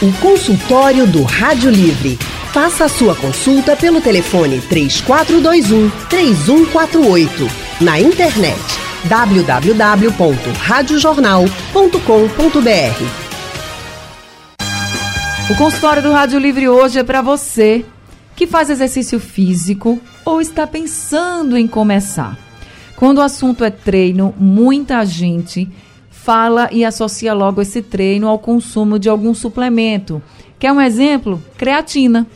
O consultório do Rádio Livre. Faça a sua consulta pelo telefone 3421 3148. Na internet www.radiojornal.com.br. O consultório do Rádio Livre hoje é para você que faz exercício físico ou está pensando em começar. Quando o assunto é treino, muita gente fala e associa logo esse treino ao consumo de algum suplemento. Quer um exemplo? Creatina.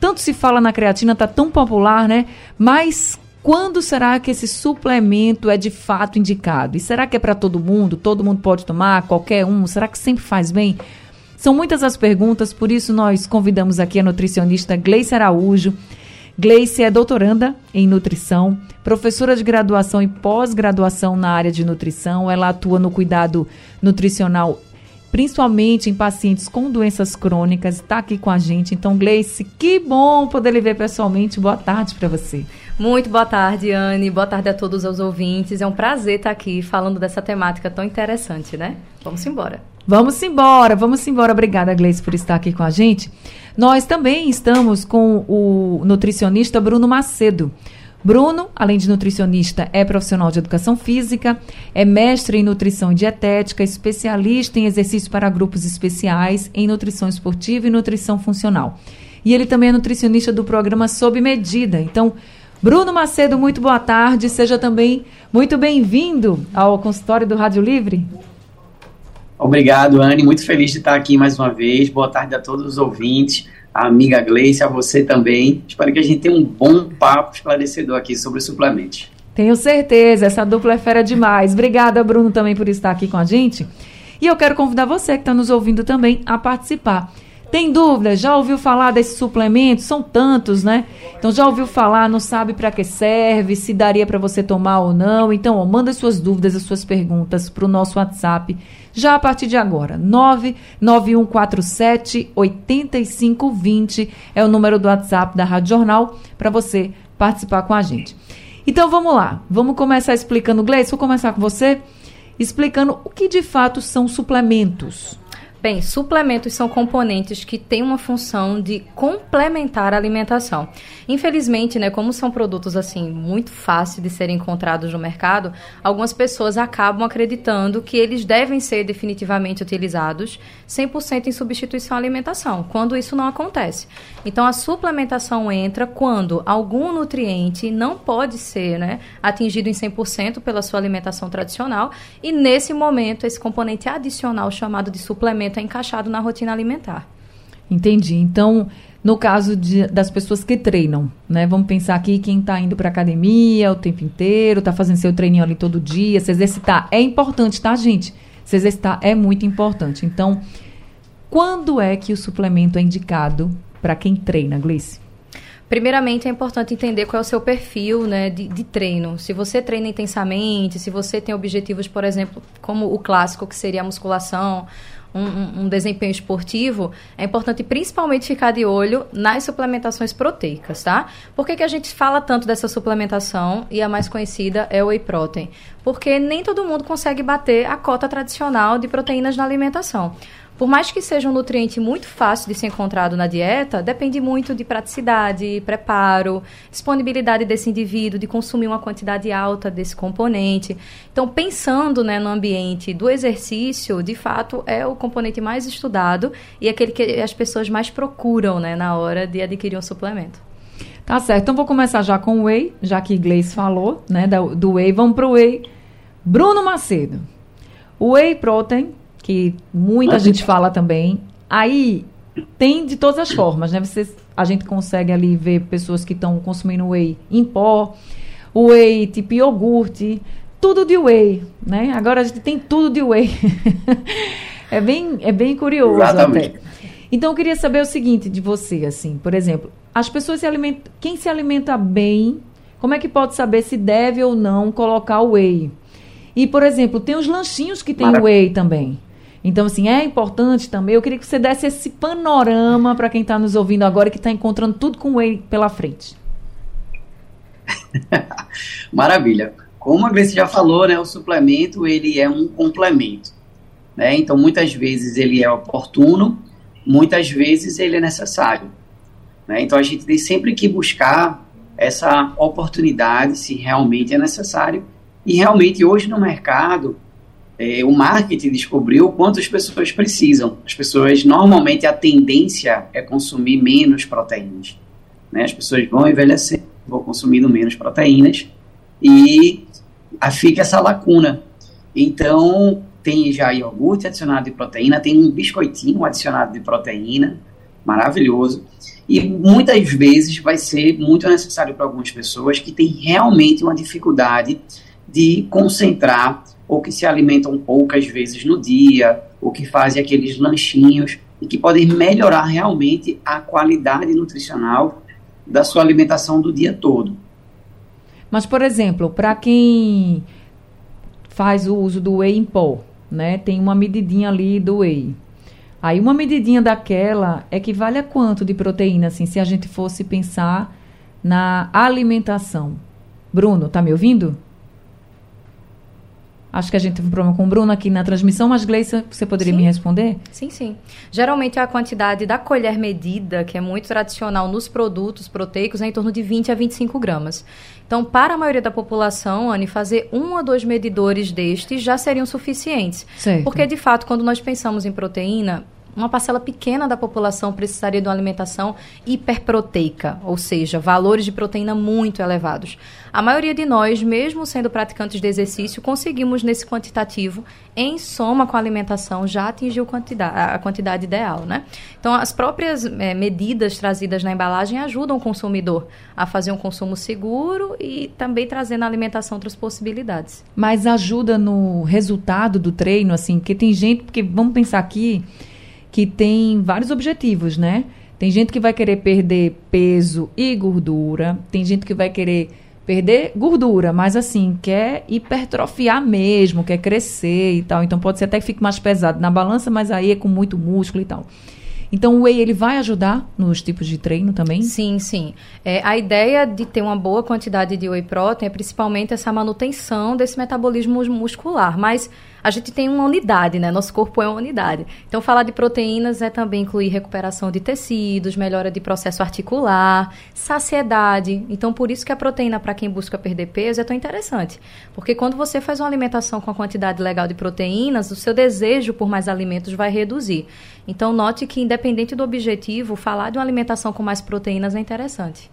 Tanto se fala na creatina, tá tão popular, né? Mas quando será que esse suplemento é de fato indicado? E será que é para todo mundo? Todo mundo pode tomar? Qualquer um? Será que sempre faz bem? São muitas as perguntas, por isso nós convidamos aqui a nutricionista Gleice Araújo. Gleice é doutoranda em nutrição, professora de graduação e pós-graduação na área de nutrição. Ela atua no cuidado nutricional, principalmente em pacientes com doenças crônicas. Está aqui com a gente. Então, Gleice, que bom poder lhe ver pessoalmente. Boa tarde para você. Muito boa tarde, Anne. Boa tarde a todos os ouvintes. É um prazer estar aqui falando dessa temática tão interessante, né? Vamos embora. Vamos embora, vamos embora. Obrigada, Gleice, por estar aqui com a gente. Nós também estamos com o nutricionista Bruno Macedo. Bruno, além de nutricionista, é profissional de educação física, é mestre em nutrição e dietética, especialista em exercícios para grupos especiais, em nutrição esportiva e nutrição funcional. E ele também é nutricionista do programa Sob Medida. Então, Bruno Macedo, muito boa tarde. Seja também muito bem-vindo ao consultório do Rádio Livre. Obrigado, Anne. Muito feliz de estar aqui mais uma vez. Boa tarde a todos os ouvintes, a amiga Gleice, a você também. Espero que a gente tenha um bom papo esclarecedor aqui sobre suplementos. Tenho certeza, essa dupla é fera demais. Obrigada, Bruno, também por estar aqui com a gente. E eu quero convidar você que está nos ouvindo também a participar. Tem dúvidas? Já ouviu falar desses suplementos? São tantos, né? Então já ouviu falar, não sabe para que serve, se daria para você tomar ou não. Então, ó, manda suas dúvidas, as suas perguntas para o nosso WhatsApp já a partir de agora. 99147 8520 é o número do WhatsApp da Rádio Jornal para você participar com a gente. Então vamos lá, vamos começar explicando, Gleice, vou começar com você explicando o que de fato são suplementos. Bem, suplementos são componentes que têm uma função de complementar a alimentação. Infelizmente, né, como são produtos assim muito fáceis de serem encontrados no mercado, algumas pessoas acabam acreditando que eles devem ser definitivamente utilizados 100% em substituição à alimentação, quando isso não acontece. Então, a suplementação entra quando algum nutriente não pode ser, né, atingido em 100% pela sua alimentação tradicional e nesse momento esse componente adicional chamado de suplemento é encaixado na rotina alimentar. Entendi. Então, no caso de, das pessoas que treinam, né? Vamos pensar aqui quem está indo para academia o tempo inteiro, está fazendo seu treininho ali todo dia, se exercitar é importante, tá, gente? Se exercitar é muito importante. Então, quando é que o suplemento é indicado para quem treina, Gleice? Primeiramente, é importante entender qual é o seu perfil né, de, de, treino. Se você treina intensamente, se você tem objetivos, por exemplo, como o clássico, que seria a musculação, um, um, desempenho esportivo, é importante principalmente ficar de olho nas suplementações proteicas, tá? Por que, que a gente fala tanto dessa suplementação e a mais conhecida é o whey protein? Porque nem todo mundo consegue bater a cota tradicional de proteínas na alimentação. Por mais que seja um nutriente muito fácil de ser encontrado na dieta, depende muito de praticidade, preparo, disponibilidade desse indivíduo de consumir uma quantidade alta desse componente. Então, pensando né, no ambiente do exercício, de fato, é o componente mais estudado e aquele que as pessoas mais procuram né, na hora de adquirir um suplemento. Tá certo. Então, vou começar já com o whey, já que Gleice falou né, do whey. Vamos para o whey. Bruno Macedo. O whey protein que muita gente fala também. Aí tem de todas as formas, né? Você, a gente consegue ali ver pessoas que estão consumindo whey em pó, whey tipo iogurte, tudo de whey, né? Agora a gente tem tudo de whey. é bem, é bem curioso Exatamente. até. Então eu queria saber o seguinte de você, assim, por exemplo, as pessoas se alimentam, quem se alimenta bem, como é que pode saber se deve ou não colocar whey? E, por exemplo, tem os lanchinhos que tem Mara... whey também. Então, assim, é importante também. Eu queria que você desse esse panorama para quem está nos ouvindo agora que está encontrando tudo com whey pela frente. Maravilha. Como a Gleice já falou, né, o suplemento ele é um complemento. Né? Então, muitas vezes ele é oportuno muitas vezes ele é necessário. Né? Então a gente tem sempre que buscar essa oportunidade se realmente é necessário. E realmente hoje no mercado, é, o marketing descobriu quantas pessoas precisam. As pessoas, normalmente, a tendência é consumir menos proteínas. Né? As pessoas vão envelhecer, vão consumindo menos proteínas e fica essa lacuna. Então, tem já iogurte adicionado de proteína, tem um biscoitinho adicionado de proteína, maravilhoso. E muitas vezes vai ser muito necessário para algumas pessoas que têm realmente uma dificuldade de concentrar ou que se alimentam poucas vezes no dia, ou que fazem aqueles lanchinhos e que podem melhorar realmente a qualidade nutricional da sua alimentação do dia todo. Mas, por exemplo, para quem faz o uso do whey em pó, né? Tem uma medidinha ali do whey. Aí uma medidinha daquela equivale a quanto de proteína, assim, se a gente fosse pensar na alimentação? Bruno, tá me ouvindo? Acho que a gente teve um problema com o Bruno aqui na transmissão, mas Gleissa, você poderia sim. me responder? Sim, sim. Geralmente a quantidade da colher medida, que é muito tradicional nos produtos proteicos, é em torno de 20 a 25 gramas. Então, para a maioria da população, Anne, fazer um ou dois medidores destes já seriam suficientes. Certo. Porque, de fato, quando nós pensamos em proteína, uma parcela pequena da população precisaria de uma alimentação hiperproteica, ou seja, valores de proteína muito elevados. A maioria de nós, mesmo sendo praticantes de exercício, conseguimos nesse quantitativo, em soma com a alimentação, já atingir a quantidade ideal, né? Então, as próprias é, medidas trazidas na embalagem ajudam o consumidor a fazer um consumo seguro e também trazendo na alimentação outras possibilidades. Mas ajuda no resultado do treino, assim, porque tem gente, porque vamos pensar aqui que tem vários objetivos, né? Tem gente que vai querer perder peso e gordura, tem gente que vai querer perder gordura, mas assim, quer hipertrofiar mesmo, quer crescer e tal. Então pode ser até que fique mais pesado na balança, mas aí é com muito músculo e tal. Então o whey ele vai ajudar nos tipos de treino também? Sim, sim. É, a ideia de ter uma boa quantidade de whey protein é principalmente essa manutenção desse metabolismo muscular, mas a gente tem uma unidade, né? Nosso corpo é uma unidade. Então, falar de proteínas é também incluir recuperação de tecidos, melhora de processo articular, saciedade. Então, por isso que a proteína, para quem busca perder peso, é tão interessante. Porque quando você faz uma alimentação com a quantidade legal de proteínas, o seu desejo por mais alimentos vai reduzir. Então, note que, independente do objetivo, falar de uma alimentação com mais proteínas é interessante.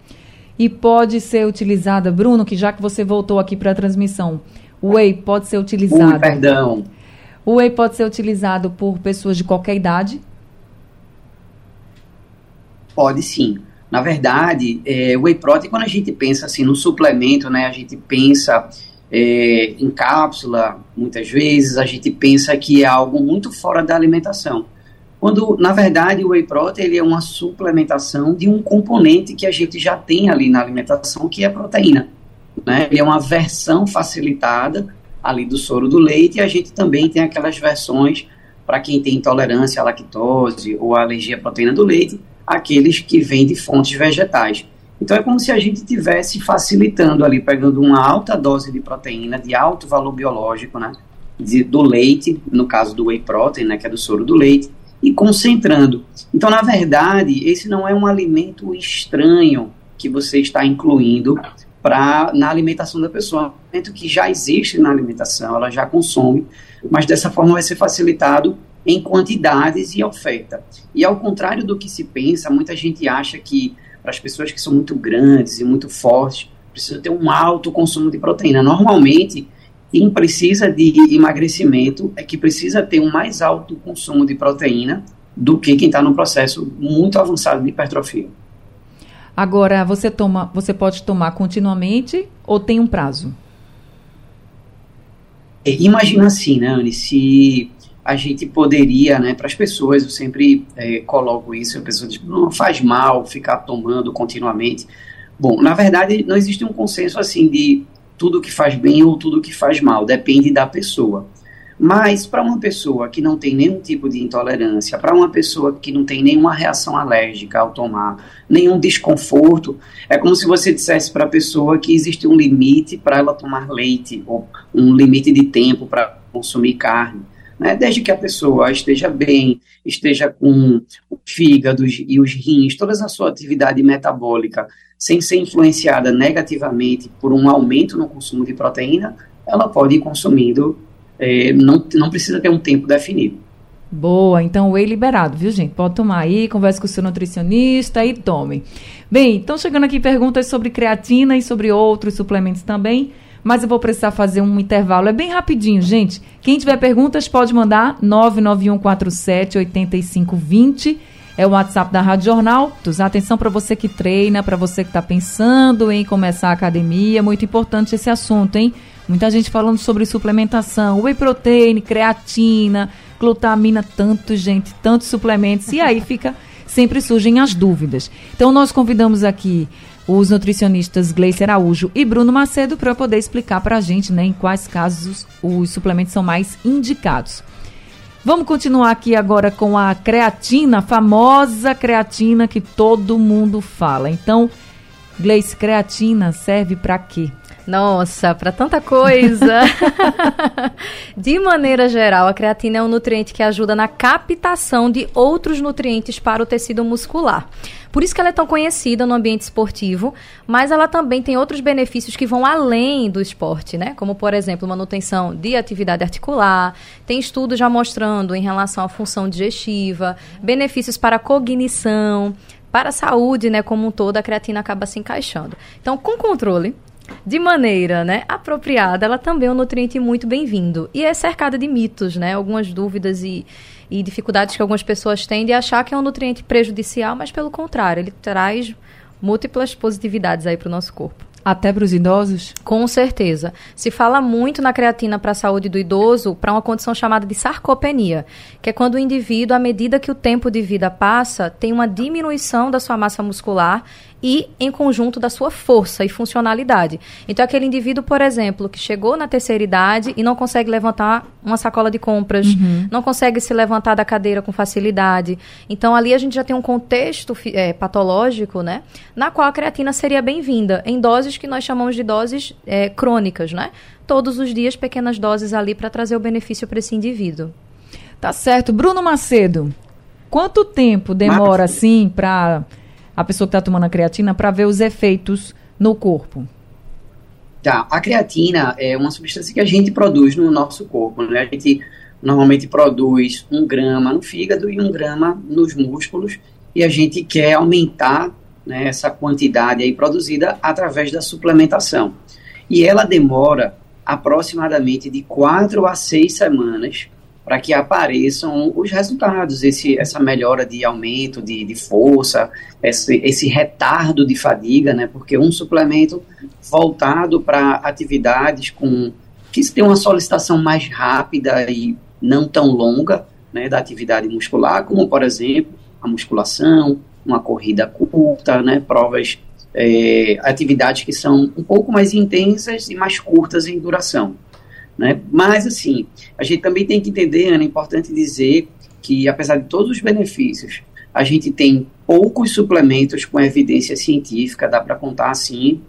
E pode ser utilizada, Bruno, que já que você voltou aqui para a transmissão, o whey pode ser utilizado. Ui, perdão. O whey pode ser utilizado por pessoas de qualquer idade? Pode sim. Na verdade, é, o whey protein, quando a gente pensa assim no suplemento, né, a gente pensa é, em cápsula, muitas vezes, a gente pensa que é algo muito fora da alimentação. Quando, na verdade, o whey protein ele é uma suplementação de um componente que a gente já tem ali na alimentação, que é a proteína. Né? Ele é uma versão facilitada ali do soro do leite e a gente também tem aquelas versões para quem tem intolerância à lactose ou alergia à proteína do leite, aqueles que vêm de fontes vegetais. Então é como se a gente tivesse facilitando ali, pegando uma alta dose de proteína de alto valor biológico, né, de, do leite, no caso do whey protein, né, que é do soro do leite, e concentrando. Então, na verdade, esse não é um alimento estranho que você está incluindo para na alimentação da pessoa. Um alimento que já existe na alimentação, ela já consome, mas dessa forma vai ser facilitado em quantidades e oferta. E ao contrário do que se pensa, muita gente acha que para as pessoas que são muito grandes e muito fortes, precisa ter um alto consumo de proteína. Normalmente, quem precisa de emagrecimento é que precisa ter um mais alto consumo de proteína do que quem está no processo muito avançado de hipertrofia. Agora, você toma, você pode tomar continuamente ou tem um prazo? É, imagina assim, né, Anne, se a gente poderia, né, para as pessoas, eu sempre é, coloco isso, a pessoa diz, não faz mal ficar tomando continuamente. Bom, na verdade, não existe um consenso assim de tudo que faz bem ou tudo que faz mal, depende da pessoa. Mas para uma pessoa que não tem nenhum tipo de intolerância, para uma pessoa que não tem nenhuma reação alérgica ao tomar, nenhum desconforto, é como se você dissesse para a pessoa que existe um limite para ela tomar leite, ou um limite de tempo para consumir carne. Né? Desde que a pessoa esteja bem, esteja com o fígado e os rins, toda a sua atividade metabólica, sem ser influenciada negativamente por um aumento no consumo de proteína, ela pode ir consumindo, é, não, não precisa ter um tempo definido. Boa, então whey liberado, viu gente? Pode tomar aí, converse com o seu nutricionista e tome. Bem, então chegando aqui perguntas sobre creatina e sobre outros suplementos também mas eu vou precisar fazer um intervalo. É bem rapidinho, gente. Quem tiver perguntas pode mandar 99147 8520. É o WhatsApp da Rádio Jornal. Atenção para você que treina, para você que está pensando em começar a academia. Muito importante esse assunto, hein? Muita gente falando sobre suplementação, whey protein, creatina, glutamina, tanto, gente, tantos suplementos. E aí fica, sempre surgem as dúvidas. Então nós convidamos aqui os nutricionistas Gleice Araújo e Bruno Macedo para poder explicar para a gente né, em quais casos os suplementos são mais indicados. Vamos continuar aqui agora com a creatina, a famosa creatina que todo mundo fala. Então, Gleice, creatina serve para quê? Nossa, para tanta coisa. de maneira geral, a creatina é um nutriente que ajuda na captação de outros nutrientes para o tecido muscular. Por isso que ela é tão conhecida no ambiente esportivo, mas ela também tem outros benefícios que vão além do esporte, né? Como, por exemplo, manutenção de atividade articular. Tem estudos já mostrando em relação à função digestiva, benefícios para a cognição, para a saúde, né, como um todo, a creatina acaba se encaixando. Então, com controle, de maneira né, apropriada, ela também é um nutriente muito bem-vindo. E é cercada de mitos, né? Algumas dúvidas e, e dificuldades que algumas pessoas têm de achar que é um nutriente prejudicial, mas pelo contrário, ele traz múltiplas positividades aí para o nosso corpo. Até para os idosos? Com certeza. Se fala muito na creatina para a saúde do idoso para uma condição chamada de sarcopenia, que é quando o indivíduo, à medida que o tempo de vida passa, tem uma diminuição da sua massa muscular e em conjunto da sua força e funcionalidade. Então, aquele indivíduo, por exemplo, que chegou na terceira idade e não consegue levantar uma sacola de compras, uhum. não consegue se levantar da cadeira com facilidade. Então, ali a gente já tem um contexto é, patológico, né? Na qual a creatina seria bem-vinda, em doses que nós chamamos de doses é, crônicas, né? Todos os dias, pequenas doses ali para trazer o benefício para esse indivíduo. Tá certo. Bruno Macedo, quanto tempo demora, assim, para a pessoa que está tomando a creatina para ver os efeitos no corpo? Tá, a creatina é uma substância que a gente produz no nosso corpo, né? A gente normalmente produz um grama no fígado e um grama nos músculos e a gente quer aumentar né, essa quantidade aí produzida através da suplementação. E ela demora aproximadamente de quatro a seis semanas para que apareçam os resultados, esse, essa melhora de aumento de, de força, esse, esse retardo de fadiga, né? Porque um suplemento voltado para atividades com que tem uma solicitação mais rápida e não tão longa, né, da atividade muscular, como por exemplo a musculação, uma corrida curta, né, provas, é, atividades que são um pouco mais intensas e mais curtas em duração. Né? Mas, assim, a gente também tem que entender, Ana, é importante dizer que, apesar de todos os benefícios, a gente tem poucos suplementos com evidência científica, dá para contar assim,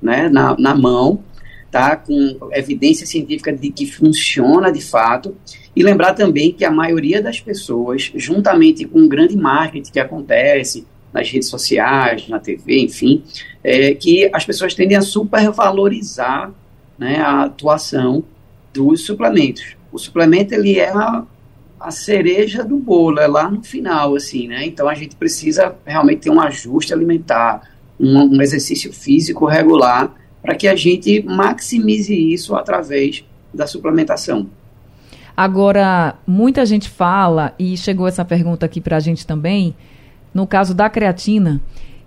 né, na, na mão, tá, com evidência científica de que funciona de fato, e lembrar também que a maioria das pessoas, juntamente com o grande marketing que acontece nas redes sociais, na TV, enfim, é que as pessoas tendem a supervalorizar né, a atuação dos suplementos. O suplemento ele é a, a cereja do bolo, é lá no final, assim, né? Então a gente precisa realmente ter um ajuste alimentar, um, um exercício físico regular, para que a gente maximize isso através da suplementação. Agora, muita gente fala, e chegou essa pergunta aqui para a gente também, no caso da creatina,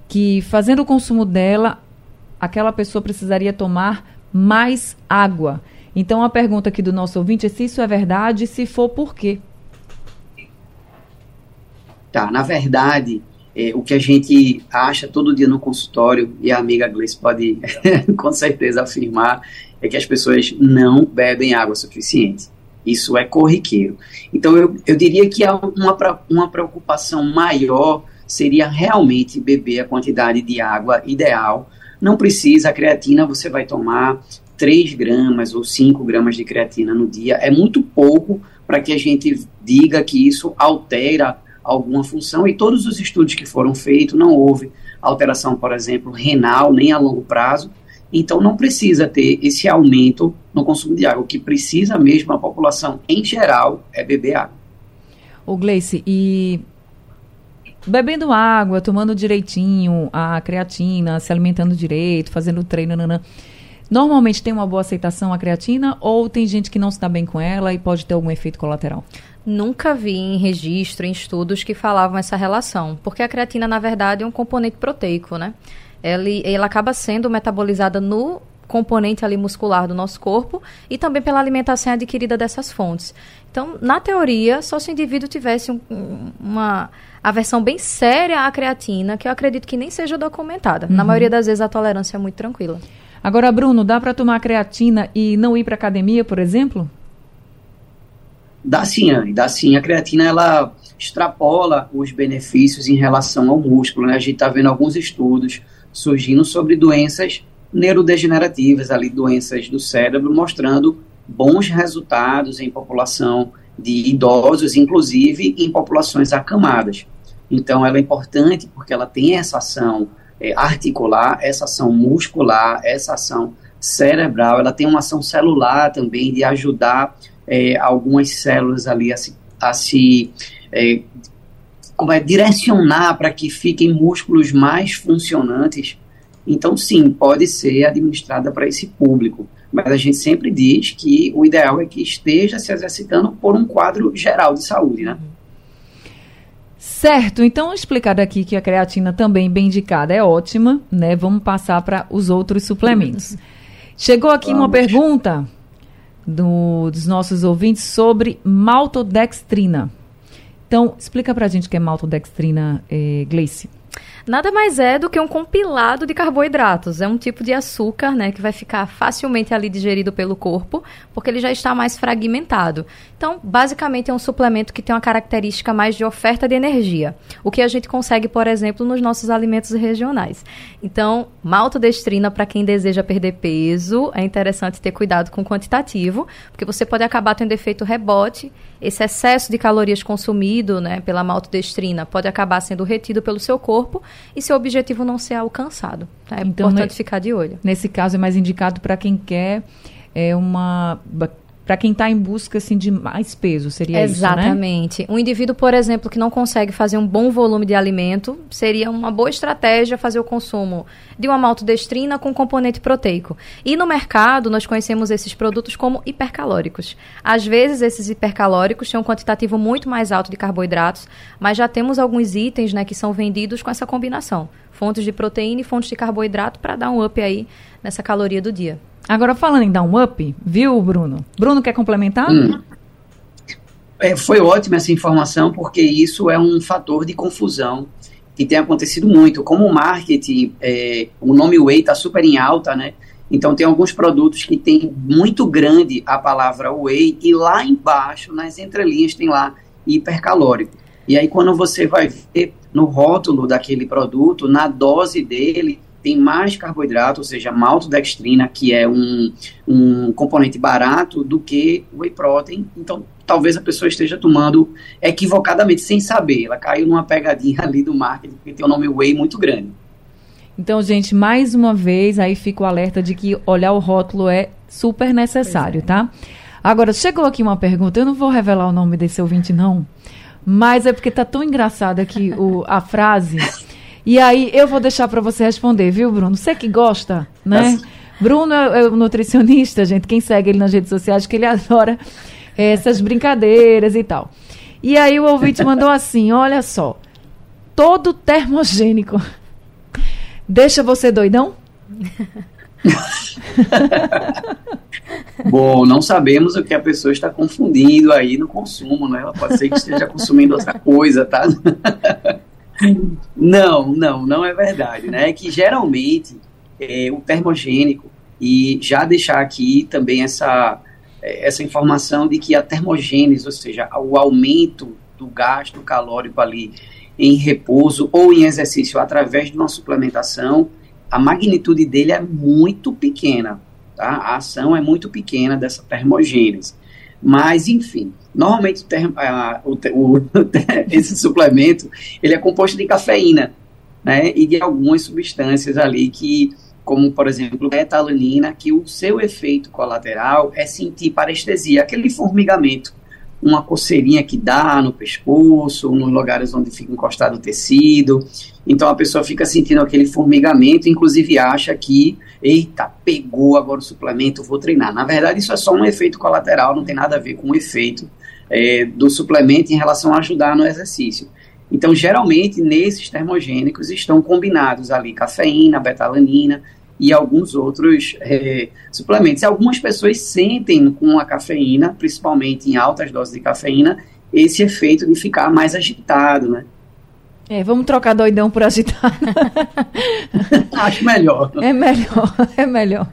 que fazendo o consumo dela, aquela pessoa precisaria tomar mais água. Então a pergunta aqui do nosso ouvinte é se isso é verdade, se for por quê. Tá, na verdade, é, o que a gente acha todo dia no consultório, e a amiga Gleice pode com certeza afirmar, é que as pessoas não bebem água suficiente. Isso é corriqueiro. Então, eu, eu diria que uma, uma preocupação maior seria realmente beber a quantidade de água ideal. Não precisa, a creatina você vai tomar 3 gramas ou 5 gramas de creatina no dia. É muito pouco para que a gente diga que isso altera alguma função, e todos os estudos que foram feitos não houve alteração, por exemplo, renal, nem a longo prazo, então não precisa ter esse aumento no consumo de água. O que precisa mesmo a população em geral é beber água. O Gleice, e bebendo água, tomando direitinho a creatina, se alimentando direito, fazendo treino, nanã, normalmente tem uma boa aceitação a creatina ou tem gente que não se dá bem com ela e pode ter algum efeito colateral? Nunca vi em registro, em estudos que falavam essa relação, porque a creatina, na verdade, é um componente proteico, né? Ela, ela acaba sendo metabolizada no componente ali muscular do nosso corpo e também pela alimentação adquirida dessas fontes. Então, na teoria, só se o indivíduo tivesse um, uma aversão bem séria à creatina, que eu acredito que nem seja documentada. Uhum. Na maioria das vezes a tolerância é muito tranquila. Agora, Bruno, dá para tomar creatina e não ir para academia, por exemplo? Dá sim, Anne, dá sim. A creatina, ela extrapola os benefícios em relação ao músculo, né? A gente está vendo alguns estudos surgindo sobre doenças neurodegenerativas, ali doenças do cérebro, mostrando bons resultados em população de idosos, inclusive em populações acamadas. Então, ela é importante porque ela tem essa ação é, articular, essa ação muscular, essa ação cerebral, ela tem uma ação celular também de ajudar é, algumas células ali a se, a se é, como é, direcionar para que fiquem músculos mais funcionantes. Então, sim, pode ser administrada para esse público, mas a gente sempre diz que o ideal é que esteja se exercitando por um quadro geral de saúde, né? Certo, então explicado aqui que a creatina também bem indicada é ótima, né? Vamos passar para os outros suplementos. Chegou aqui Vamos. uma pergunta do, dos nossos ouvintes sobre maltodextrina. Então, explica para a gente o que é maltodextrina, eh, Gleice nada mais é do que um compilado de carboidratos. É um tipo de açúcar, né, que vai ficar facilmente ali digerido pelo corpo, porque ele já está mais fragmentado. Então, basicamente é um suplemento que tem uma característica mais de oferta de energia, o que a gente consegue, por exemplo, nos nossos alimentos regionais. Então, maltodestrina para quem deseja perder peso, é interessante ter cuidado com o quantitativo, porque você pode acabar tendo efeito rebote esse excesso de calorias consumido né, pela maltodestrina pode acabar sendo retido pelo seu corpo e seu objetivo não ser alcançado. Tá? É então, importante ficar de olho. Nesse caso, é mais indicado para quem quer é, uma para quem está em busca assim, de mais peso, seria Exatamente. isso, né? Um indivíduo, por exemplo, que não consegue fazer um bom volume de alimento, seria uma boa estratégia fazer o consumo de uma maltodestrina com componente proteico. E no mercado, nós conhecemos esses produtos como hipercalóricos. Às vezes, esses hipercalóricos têm um quantitativo muito mais alto de carboidratos, mas já temos alguns itens né, que são vendidos com essa combinação. Fontes de proteína e fontes de carboidrato para dar um up aí nessa caloria do dia. Agora, falando em dar um up, viu, Bruno? Bruno quer complementar? Hum. É, foi ótima essa informação, porque isso é um fator de confusão que tem acontecido muito. Como o marketing, é, o nome whey está super em alta, né? Então, tem alguns produtos que tem muito grande a palavra whey, e lá embaixo, nas entrelinhas, tem lá hipercalórico. E aí, quando você vai ver no rótulo daquele produto, na dose dele, tem mais carboidrato, ou seja, maltodextrina, que é um, um componente barato, do que whey protein. Então, talvez a pessoa esteja tomando equivocadamente, sem saber. Ela caiu numa pegadinha ali do marketing, porque tem o um nome whey muito grande. Então, gente, mais uma vez, aí fica o alerta de que olhar o rótulo é super necessário, é. tá? Agora, chegou aqui uma pergunta, eu não vou revelar o nome desse ouvinte, não, mas é porque tá tão engraçada aqui o, a frase e aí eu vou deixar para você responder, viu, Bruno? Você que gosta, né? Bruno é, é o nutricionista, gente. Quem segue ele nas redes sociais, que ele adora essas brincadeiras e tal. E aí o ouvinte mandou assim: olha só, todo termogênico deixa você doidão? Bom, não sabemos o que a pessoa está confundindo aí no consumo, né? Ela pode ser que esteja consumindo outra coisa, tá? Não, não, não é verdade, né? É que geralmente é, o termogênico, e já deixar aqui também essa, é, essa informação de que a termogênese, ou seja, o aumento do gasto calórico ali em repouso ou em exercício através de uma suplementação, a magnitude dele é muito pequena, tá? A ação é muito pequena dessa termogênese. Mas, enfim, normalmente o, o, o, esse suplemento ele é composto de cafeína né, e de algumas substâncias ali que, como por exemplo, betalanina, que o seu efeito colateral é sentir parestesia, aquele formigamento, uma coceirinha que dá no pescoço, nos lugares onde fica encostado o tecido. Então a pessoa fica sentindo aquele formigamento, inclusive acha que, eita, pegou agora o suplemento, vou treinar. Na verdade, isso é só um efeito colateral, não tem nada a ver com o efeito é, do suplemento em relação a ajudar no exercício. Então, geralmente, nesses termogênicos estão combinados ali cafeína, betalanina e alguns outros é, suplementos. Algumas pessoas sentem com a cafeína, principalmente em altas doses de cafeína, esse efeito de ficar mais agitado, né? É, vamos trocar doidão por agitado. Acho melhor. É melhor, é melhor.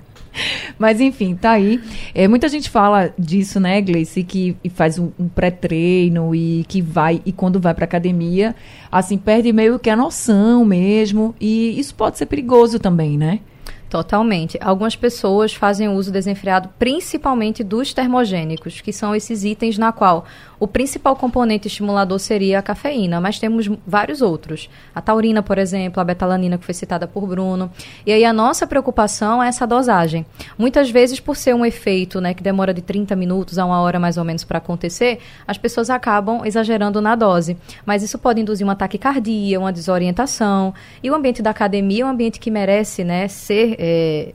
Mas enfim, tá aí. É, muita gente fala disso, né, Gleice, que faz um, um pré-treino e que vai, e quando vai pra academia, assim, perde meio que a noção mesmo. E isso pode ser perigoso também, né? Totalmente. Algumas pessoas fazem uso desenfreado principalmente dos termogênicos, que são esses itens na qual o principal componente estimulador seria a cafeína, mas temos vários outros. A taurina, por exemplo, a betalanina que foi citada por Bruno. E aí a nossa preocupação é essa dosagem. Muitas vezes, por ser um efeito né, que demora de 30 minutos a uma hora mais ou menos para acontecer, as pessoas acabam exagerando na dose. Mas isso pode induzir uma taquicardia, uma desorientação. E o ambiente da academia é um ambiente que merece né, ser é,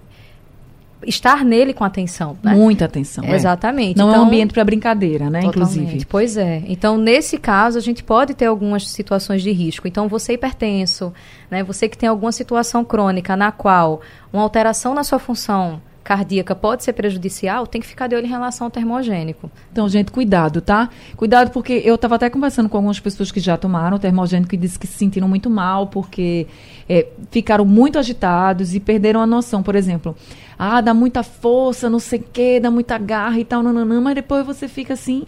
estar nele com atenção. Né? Muita atenção. É. Exatamente. Não então, é um então, ambiente para brincadeira, né? Totalmente. Inclusive. Pois é. Então, nesse caso, a gente pode ter algumas situações de risco. Então, você hipertenso, né? Você que tem alguma situação crônica na qual uma alteração na sua função cardíaca pode ser prejudicial, tem que ficar de olho em relação ao termogênico. Então, gente, cuidado, tá? Cuidado porque eu estava até conversando com algumas pessoas que já tomaram termogênico e disse que se sentiram muito mal porque é, ficaram muito agitados e perderam a noção. Por exemplo, ah, dá muita força, não sei o quê, dá muita garra e tal, nananã, mas depois você fica assim,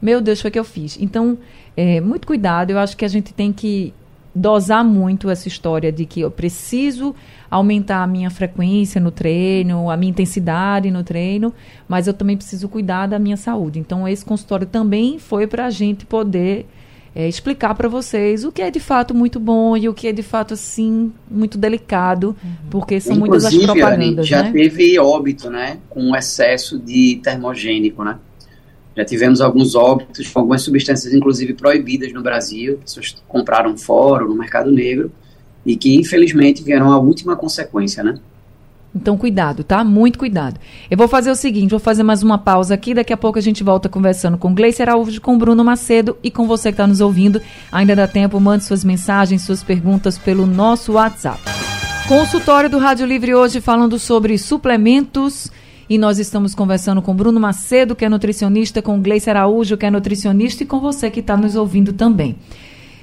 meu Deus, foi o que eu fiz. Então, é, muito cuidado, eu acho que a gente tem que dosar muito essa história de que eu preciso aumentar a minha frequência no treino, a minha intensidade no treino, mas eu também preciso cuidar da minha saúde. Então, esse consultório também foi para a gente poder é, explicar para vocês o que é de fato muito bom e o que é de fato, assim, muito delicado, uhum. porque são Inclusive, muitas as propagandas, já né? teve óbito, né, com excesso de termogênico, né? Já tivemos alguns óbitos com algumas substâncias, inclusive proibidas no Brasil, pessoas compraram fora no mercado negro e que infelizmente vieram a última consequência, né? Então, cuidado, tá? Muito cuidado. Eu vou fazer o seguinte, vou fazer mais uma pausa aqui, daqui a pouco a gente volta conversando com Gleice Araújo, com Bruno Macedo e com você que está nos ouvindo. Ainda dá tempo, mande suas mensagens, suas perguntas pelo nosso WhatsApp. Consultório do Rádio Livre hoje falando sobre suplementos e nós estamos conversando com Bruno Macedo, que é nutricionista, com Gleice Araújo, que é nutricionista, e com você que está nos ouvindo também.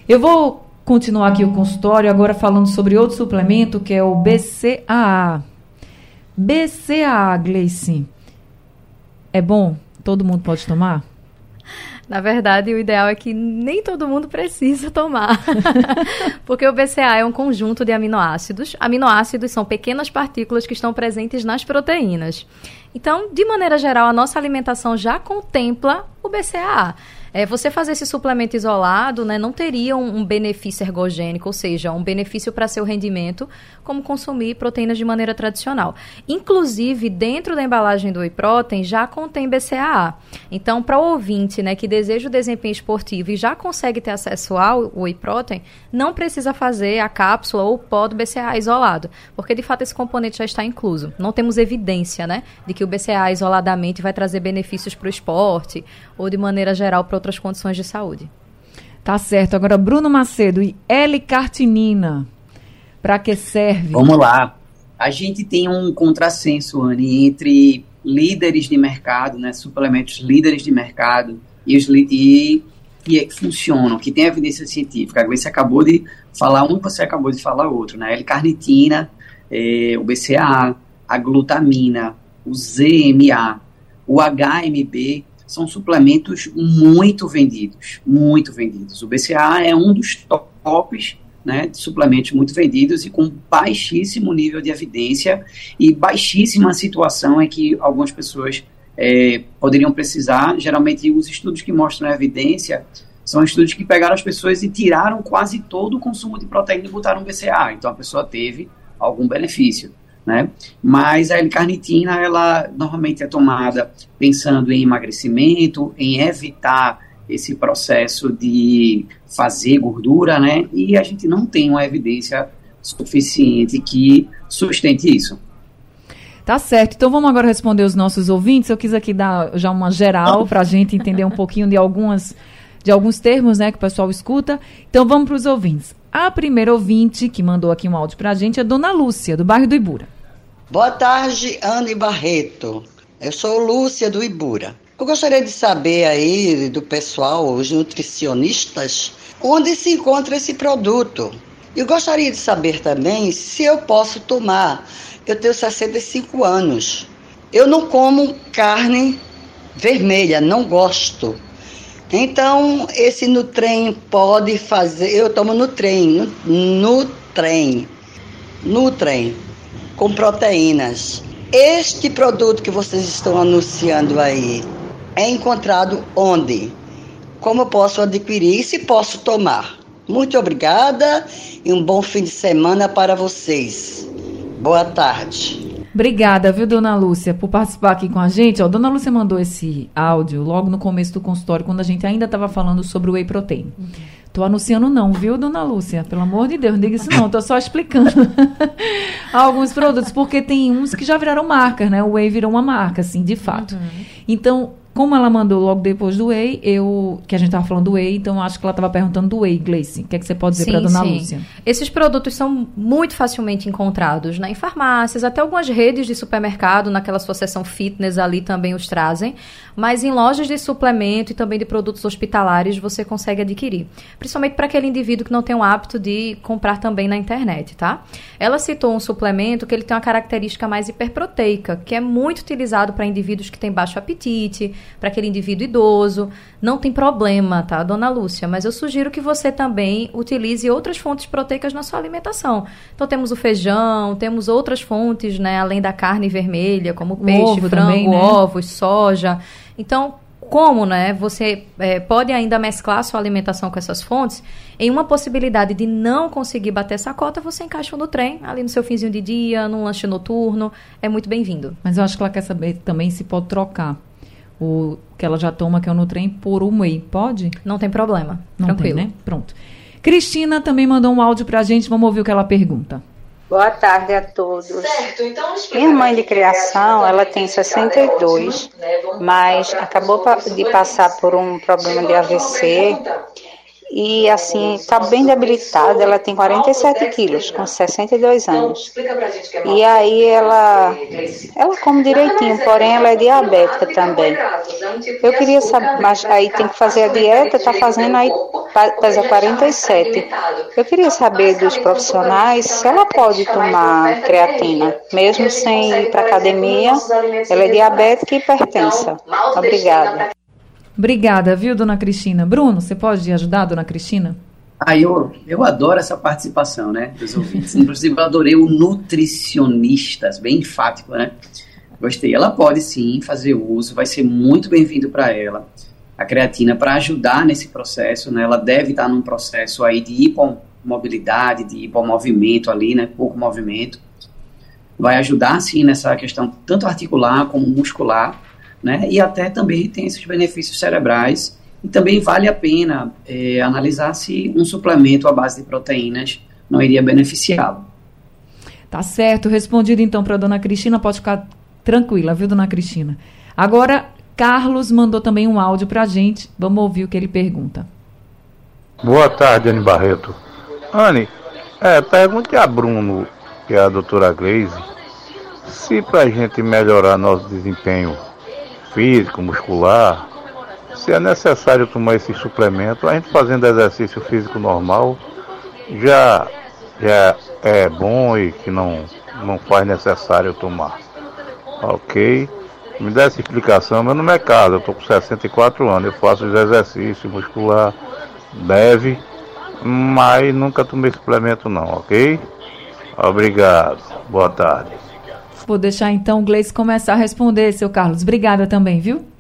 Eu vou continuar aqui o consultório, agora falando sobre outro suplemento, que é o BCAA. BCAA, Gleice. É bom? Todo mundo pode tomar? Na verdade, o ideal é que nem todo mundo precisa tomar. Porque o BCA é um conjunto de aminoácidos. Aminoácidos são pequenas partículas que estão presentes nas proteínas. Então, de maneira geral, a nossa alimentação já contempla o BCAA. É, você fazer esse suplemento isolado né, não teria um, um benefício ergogênico, ou seja, um benefício para seu rendimento, como consumir proteínas de maneira tradicional. Inclusive, dentro da embalagem do whey protein já contém BCAA. Então, para o ouvinte né, que deseja o desempenho esportivo e já consegue ter acesso ao whey protein, não precisa fazer a cápsula ou o pó do BCAA isolado, porque de fato esse componente já está incluso. Não temos evidência né, de que o BCAA isoladamente vai trazer benefícios para o esporte ou de maneira geral para outras condições de saúde. Tá certo. Agora, Bruno Macedo e L-cartinina, para que serve? Vamos lá. A gente tem um contrassenso, Anne, entre líderes de mercado, né, suplementos líderes de mercado e os e que funcionam, que tem evidência científica. Você acabou de falar um, você acabou de falar outro, né? L-carnitina, é, o BCA, a glutamina, o ZMA, o HMB, são suplementos muito vendidos, muito vendidos. O BCA é um dos tops né, de suplementos muito vendidos e com baixíssimo nível de evidência e baixíssima situação em que algumas pessoas é, poderiam precisar. Geralmente, os estudos que mostram a evidência são estudos que pegaram as pessoas e tiraram quase todo o consumo de proteína e botaram BCA. Então, a pessoa teve algum benefício. Né? Mas a L-carnitina, ela normalmente é tomada pensando em emagrecimento, em evitar esse processo de fazer gordura, né? E a gente não tem uma evidência suficiente que sustente isso. Tá certo. Então vamos agora responder os nossos ouvintes. Eu quis aqui dar já uma geral para a gente entender um pouquinho de algumas de alguns termos, né, que o pessoal escuta. Então vamos para os ouvintes. A primeira ouvinte que mandou aqui um áudio para a gente é Dona Lúcia, do bairro do Ibura. Boa tarde, Anne Barreto. Eu sou Lúcia do Ibura. Eu gostaria de saber aí do pessoal, os nutricionistas, onde se encontra esse produto. Eu gostaria de saber também se eu posso tomar. Eu tenho 65 anos. Eu não como carne vermelha, não gosto. Então, esse no trem pode fazer. Eu tomo no trem, no, no trem, no trem, com proteínas. Este produto que vocês estão anunciando aí é encontrado onde? Como eu posso adquirir e se posso tomar? Muito obrigada e um bom fim de semana para vocês. Boa tarde. Obrigada, viu, dona Lúcia, por participar aqui com a gente. Ó, dona Lúcia mandou esse áudio logo no começo do consultório, quando a gente ainda estava falando sobre o whey protein. Uhum. Tô anunciando não, viu, dona Lúcia? Pelo amor de Deus, não diga isso não, tô só explicando alguns produtos, porque tem uns que já viraram marcas, né? O whey virou uma marca, assim, de fato. Uhum. Então, como ela mandou logo depois do Whey, eu. Que a gente estava falando do Whey, então acho que ela estava perguntando do Whey, Gleice. O que, é que você pode dizer para dona sim. Lúcia? Esses produtos são muito facilmente encontrados né, em farmácias, até algumas redes de supermercado, naquela sua seção fitness ali também os trazem. Mas em lojas de suplemento e também de produtos hospitalares você consegue adquirir. Principalmente para aquele indivíduo que não tem o hábito de comprar também na internet, tá? Ela citou um suplemento que ele tem uma característica mais hiperproteica, que é muito utilizado para indivíduos que têm baixo apetite para aquele indivíduo idoso. Não tem problema, tá, dona Lúcia? Mas eu sugiro que você também utilize outras fontes proteicas na sua alimentação. Então temos o feijão, temos outras fontes, né, além da carne vermelha, como peixe, ovo frango, também, né? ovos, soja. Então, como né, você é, pode ainda mesclar sua alimentação com essas fontes, em uma possibilidade de não conseguir bater essa cota, você encaixa no trem, ali no seu finzinho de dia, num lanche noturno, é muito bem-vindo. Mas eu acho que ela quer saber também se pode trocar o que ela já toma, que é o Nutrem, por um whey. Pode? Não tem problema. Não Tranquilo. Tem, né? Pronto. Cristina também mandou um áudio pra gente. Vamos ouvir o que ela pergunta. Boa tarde a todos. Certo, então Minha mãe de criação, ela tem 62, mas acabou de passar por um problema de AVC e assim está bem debilitada. Ela tem 47 quilos, com 62 anos. E aí ela, ela come direitinho, porém ela é diabética também. Eu queria saber, mas aí tem que fazer a dieta, está fazendo aí pesa 47. Eu queria saber dos profissionais se ela pode tomar creatina, mesmo sem ir para academia. Ela é diabética e hipertensa. Obrigada. Obrigada, viu, dona Cristina? Bruno, você pode ajudar, dona Cristina? Ah, eu, eu adoro essa participação, né, dos ouvintes. Inclusive, eu adorei o nutricionistas, bem enfático, né? Gostei. Ela pode sim fazer uso, vai ser muito bem-vindo para ela a creatina para ajudar nesse processo, né? Ela deve estar num processo aí de hipomobilidade, de hipomovimento ali, né? Pouco movimento. Vai ajudar sim nessa questão tanto articular como muscular né? E até também tem esses benefícios cerebrais. E também vale a pena é, analisar se um suplemento à base de proteínas não iria beneficiá-lo. Tá certo. Respondido então para a dona Cristina, pode ficar tranquila, viu, dona Cristina? Agora, Carlos mandou também um áudio para a gente. Vamos ouvir o que ele pergunta. Boa tarde, Anne Barreto. Anne, é, pergunte a Bruno, que é a doutora Glaze, se para a gente melhorar nosso desempenho físico, muscular, se é necessário tomar esse suplemento, a gente fazendo exercício físico normal já, já é bom e que não, não faz necessário tomar. Ok? Me dá essa explicação. Meu nome é Carlos, eu estou com 64 anos, eu faço exercício muscular leve, mas nunca tomei suplemento não, ok? Obrigado. Boa tarde. Vou deixar então o Gleice começar a responder, seu Carlos. Obrigada também, viu?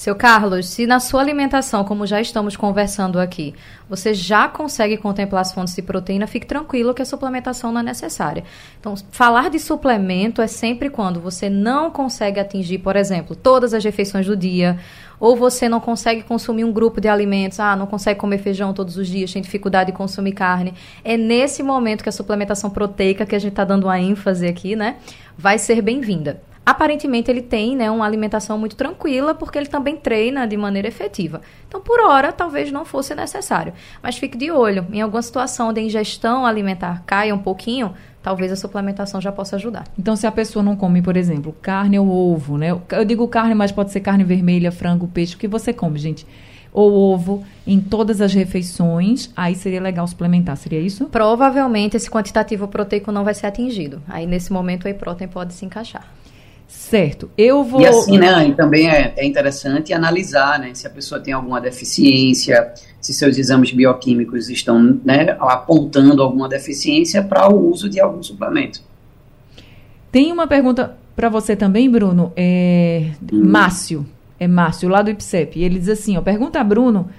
Seu Carlos, se na sua alimentação, como já estamos conversando aqui, você já consegue contemplar as fontes de proteína, fique tranquilo que a suplementação não é necessária. Então, falar de suplemento é sempre quando você não consegue atingir, por exemplo, todas as refeições do dia, ou você não consegue consumir um grupo de alimentos, ah, não consegue comer feijão todos os dias, tem dificuldade de consumir carne. É nesse momento que a suplementação proteica, que a gente está dando uma ênfase aqui, né, vai ser bem-vinda aparentemente ele tem né, uma alimentação muito tranquila, porque ele também treina de maneira efetiva. Então, por hora, talvez não fosse necessário. Mas fique de olho. Em alguma situação onde a ingestão alimentar caia um pouquinho, talvez a suplementação já possa ajudar. Então, se a pessoa não come, por exemplo, carne ou ovo, né? Eu digo carne, mas pode ser carne vermelha, frango, peixe, o que você come, gente? ou ovo em todas as refeições, aí seria legal suplementar, seria isso? Provavelmente esse quantitativo proteico não vai ser atingido. Aí nesse momento o protein pode se encaixar. Certo, eu vou. E assim, né, também é, é interessante analisar, né, se a pessoa tem alguma deficiência, se seus exames bioquímicos estão, né, apontando alguma deficiência para o uso de algum suplemento. Tem uma pergunta para você também, Bruno. É hum. Márcio, é Márcio, lá do IPSEP. Ele diz assim: ó, pergunta a Bruno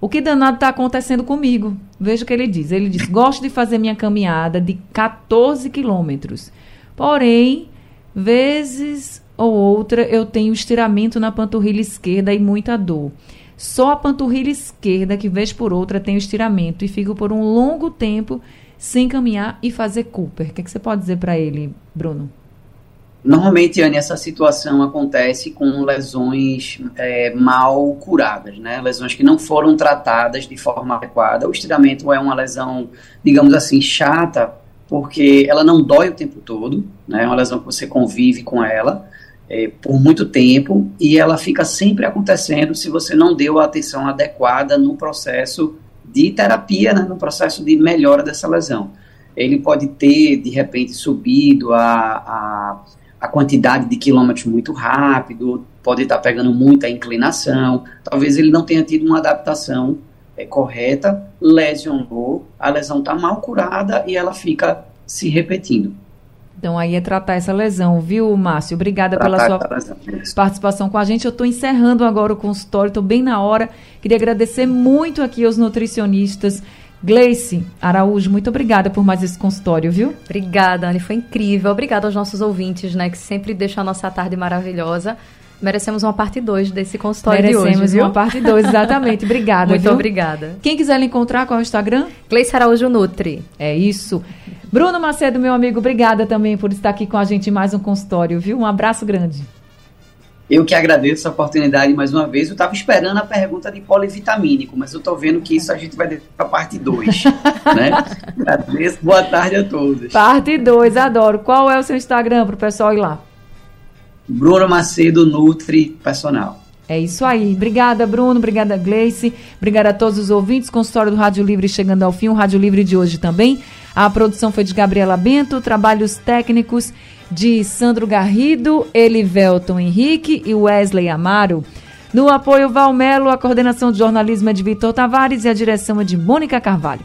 o que danado está acontecendo comigo. Veja o que ele diz. Ele diz: gosto de fazer minha caminhada de 14 quilômetros, porém Vezes ou outra eu tenho estiramento na panturrilha esquerda e muita dor. Só a panturrilha esquerda, que vez por outra, tem estiramento e fico por um longo tempo sem caminhar e fazer Cooper. O que, é que você pode dizer para ele, Bruno? Normalmente, Anne, essa situação acontece com lesões é, mal curadas, né? Lesões que não foram tratadas de forma adequada. O estiramento é uma lesão, digamos assim, chata porque ela não dói o tempo todo, né? É uma lesão que você convive com ela é, por muito tempo e ela fica sempre acontecendo se você não deu a atenção adequada no processo de terapia, né? no processo de melhora dessa lesão. Ele pode ter, de repente, subido a, a, a quantidade de quilômetros muito rápido, pode estar pegando muita inclinação, talvez ele não tenha tido uma adaptação é, correta, lesionou, a lesão está mal curada e ela fica se repetindo. Então aí é tratar essa lesão, viu, Márcio? Obrigada tratar pela sua participação com a gente. Eu estou encerrando agora o consultório, estou bem na hora. Queria agradecer muito aqui aos nutricionistas. Gleice Araújo, muito obrigada por mais esse consultório, viu? Obrigada, Anne, foi incrível. Obrigada aos nossos ouvintes, né, que sempre deixam a nossa tarde maravilhosa. Merecemos uma parte 2 desse consultório Merecemos de hoje, viu? uma parte 2, exatamente. Obrigada, Muito viu? obrigada. Quem quiser lhe encontrar, qual é o Instagram? Gleice Araújo Nutri. É isso. Bruno Macedo, meu amigo, obrigada também por estar aqui com a gente em mais um consultório, viu? Um abraço grande. Eu que agradeço a oportunidade mais uma vez. Eu estava esperando a pergunta de polivitamínico, mas eu estou vendo que isso a gente vai deixar para parte 2. né? Agradeço. Boa tarde a todos. Parte 2, adoro. Qual é o seu Instagram para o pessoal ir lá? Bruno Macedo Nutri Personal. É isso aí. Obrigada, Bruno. Obrigada, Gleice. Obrigada a todos os ouvintes. Consultório do Rádio Livre chegando ao fim. O Rádio Livre de hoje também. A produção foi de Gabriela Bento. Trabalhos técnicos de Sandro Garrido, Elivelton Henrique e Wesley Amaro. No apoio Valmelo, a coordenação de jornalismo é de Vitor Tavares e a direção é de Mônica Carvalho.